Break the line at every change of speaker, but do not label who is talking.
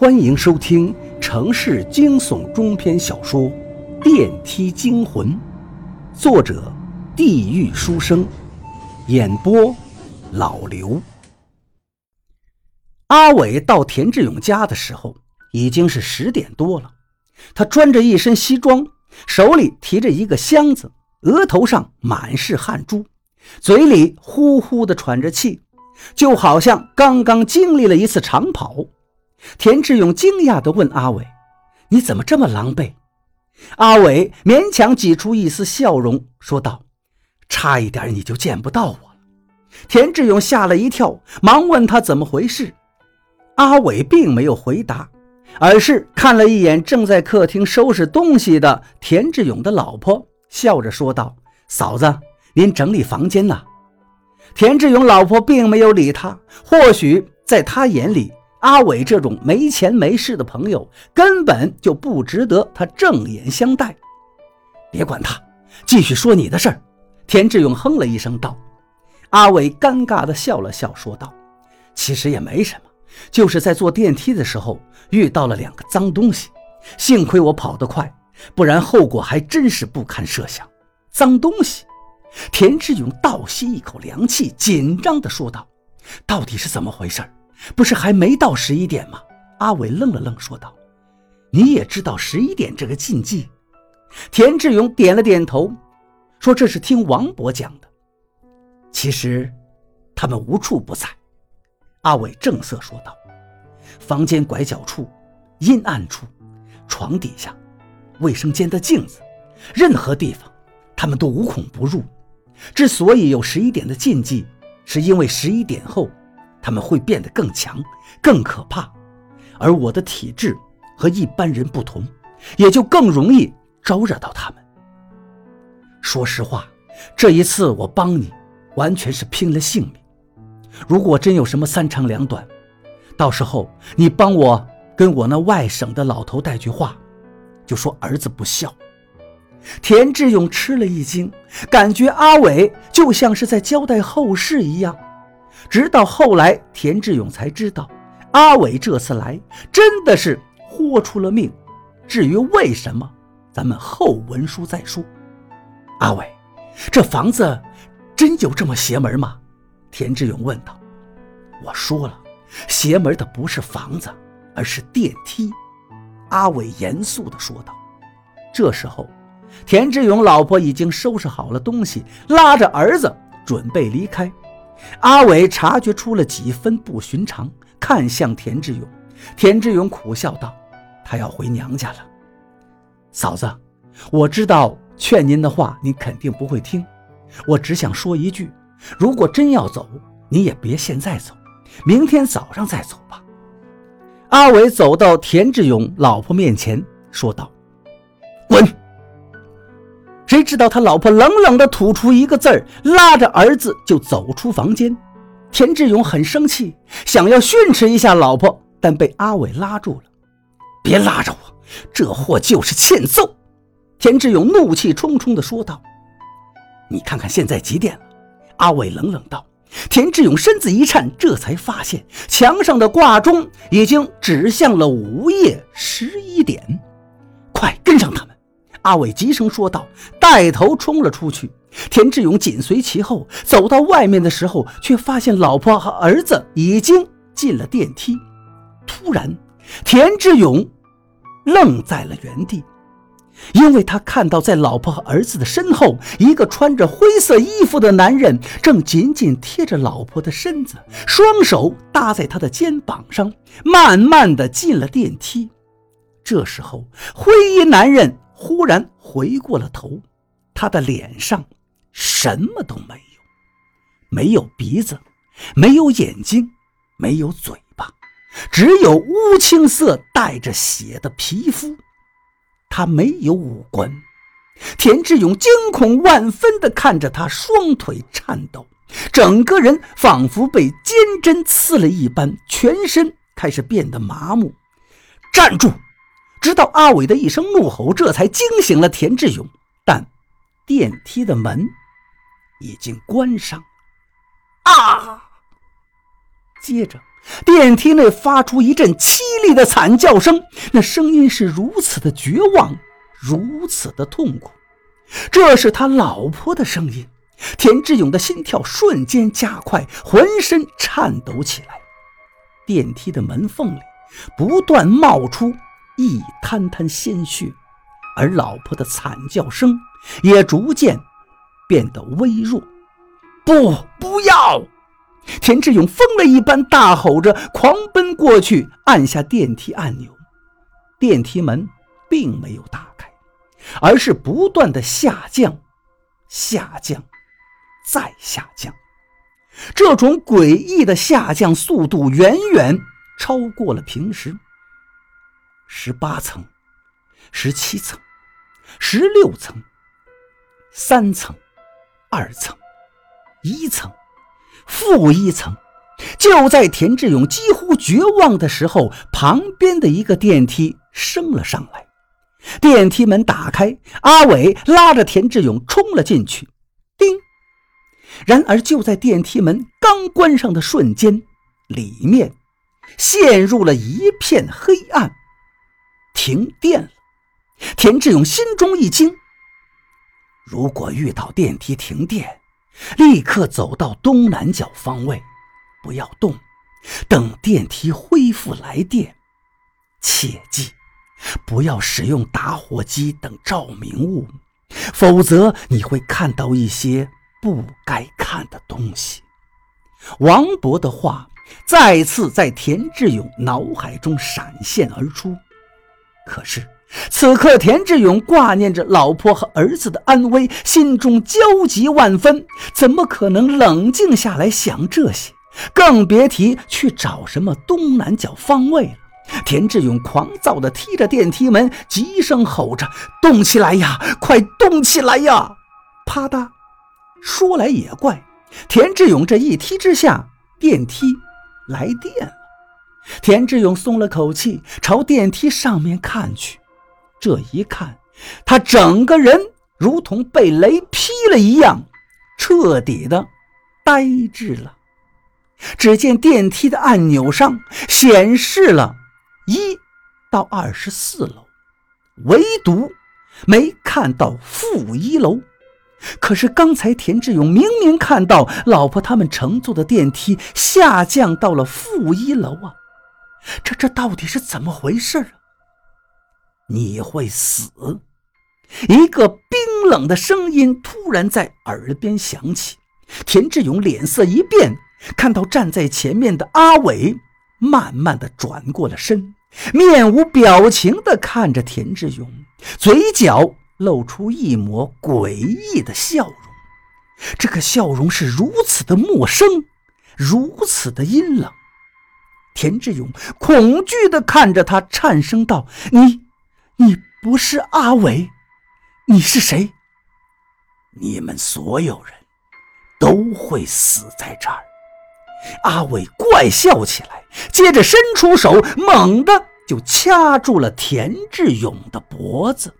欢迎收听城市惊悚中篇小说《电梯惊魂》，作者：地狱书生，演播：老刘。阿伟到田志勇家的时候已经是十点多了，他穿着一身西装，手里提着一个箱子，额头上满是汗珠，嘴里呼呼的喘着气，就好像刚刚经历了一次长跑。田志勇惊讶地问阿伟：“你怎么这么狼狈？”阿伟勉强挤出一丝笑容，说道：“差一点你就见不到我了。”田志勇吓了一跳，忙问他怎么回事。阿伟并没有回答，而是看了一眼正在客厅收拾东西的田志勇的老婆，笑着说道：“嫂子，您整理房间呢？”田志勇老婆并没有理他，或许在他眼里。阿伟这种没钱没势的朋友，根本就不值得他正眼相待。别管他，继续说你的事儿。田志勇哼了一声道：“阿伟，尴尬地笑了笑，说道：‘其实也没什么，就是在坐电梯的时候遇到了两个脏东西，幸亏我跑得快，不然后果还真是不堪设想。’脏东西。”田志勇倒吸一口凉气，紧张地说道：“到底是怎么回事？”不是还没到十一点吗？阿伟愣了愣，说道：“你也知道十一点这个禁忌？”田志勇点了点头，说：“这是听王伯讲的。其实，他们无处不在。”阿伟正色说道：“房间拐角处、阴暗处、床底下、卫生间的镜子，任何地方，他们都无孔不入。之所以有十一点的禁忌，是因为十一点后。”他们会变得更强、更可怕，而我的体质和一般人不同，也就更容易招惹到他们。说实话，这一次我帮你，完全是拼了性命。如果真有什么三长两短，到时候你帮我跟我那外省的老头带句话，就说儿子不孝。田志勇吃了一惊，感觉阿伟就像是在交代后事一样。直到后来，田志勇才知道，阿伟这次来真的是豁出了命。至于为什么，咱们后文书再说。阿伟，这房子真有这么邪门吗？田志勇问道。我说了，邪门的不是房子，而是电梯。阿伟严肃地说道。这时候，田志勇老婆已经收拾好了东西，拉着儿子准备离开。阿伟察觉出了几分不寻常，看向田志勇。田志勇苦笑道：“他要回娘家了。”嫂子，我知道劝您的话您肯定不会听，我只想说一句：如果真要走，你也别现在走，明天早上再走吧。阿伟走到田志勇老婆面前，说道：“滚！”谁知道他老婆冷冷地吐出一个字儿，拉着儿子就走出房间。田志勇很生气，想要训斥一下老婆，但被阿伟拉住了。别拉着我，这货就是欠揍！田志勇怒气冲冲地说道。你看看现在几点了？阿伟冷冷道。田志勇身子一颤，这才发现墙上的挂钟已经指向了午夜十一点。阿伟急声说道，带头冲了出去。田志勇紧随其后，走到外面的时候，却发现老婆和儿子已经进了电梯。突然，田志勇愣在了原地，因为他看到在老婆和儿子的身后，一个穿着灰色衣服的男人正紧紧贴着老婆的身子，双手搭在她的肩膀上，慢慢的进了电梯。这时候，灰衣男人。忽然回过了头，他的脸上什么都没有，没有鼻子，没有眼睛，没有嘴巴，只有乌青色带着血的皮肤。他没有五官。田志勇惊恐万分地看着他，双腿颤抖，整个人仿佛被尖针刺了一般，全身开始变得麻木。站住！直到阿伟的一声怒吼，这才惊醒了田志勇。但电梯的门已经关上。啊！接着，电梯内发出一阵凄厉的惨叫声，那声音是如此的绝望，如此的痛苦。这是他老婆的声音。田志勇的心跳瞬间加快，浑身颤抖起来。电梯的门缝里不断冒出一滩滩鲜血，而老婆的惨叫声也逐渐变得微弱。不，不要！田志勇疯了一般大吼着，狂奔过去，按下电梯按钮。电梯门并没有打开，而是不断的下降，下降。再下降，这种诡异的下降速度远远超过了平时。十八层、十七层、十六层、三层、二层、一层、负一层。就在田志勇几乎绝望的时候，旁边的一个电梯升了上来，电梯门打开，阿伟拉着田志勇冲了进去。叮然而，就在电梯门刚关上的瞬间，里面陷入了一片黑暗，停电了。田志勇心中一惊：如果遇到电梯停电，立刻走到东南角方位，不要动，等电梯恢复来电。切记，不要使用打火机等照明物，否则你会看到一些。不该看的东西。王勃的话再次在田志勇脑海中闪现而出。可是此刻，田志勇挂念着老婆和儿子的安危，心中焦急万分，怎么可能冷静下来想这些？更别提去找什么东南角方位了。田志勇狂躁地踢着电梯门，急声吼着：“动起来呀，快动起来呀！”啪嗒。说来也怪，田志勇这一踢之下，电梯来电了。田志勇松了口气，朝电梯上面看去。这一看，他整个人如同被雷劈了一样，彻底的呆滞了。只见电梯的按钮上显示了一到二十四楼，唯独没看到负一楼。可是刚才田志勇明明看到老婆他们乘坐的电梯下降到了负一楼啊！这这到底是怎么回事啊？你会死！一个冰冷的声音突然在耳边响起。田志勇脸色一变，看到站在前面的阿伟慢慢的转过了身，面无表情的看着田志勇，嘴角。露出一抹诡异的笑容，这个笑容是如此的陌生，如此的阴冷。田志勇恐惧地看着他，颤声道：“你，你不是阿伟，你是谁？你们所有人都会死在这儿。”阿伟怪笑起来，接着伸出手，猛地就掐住了田志勇的脖子。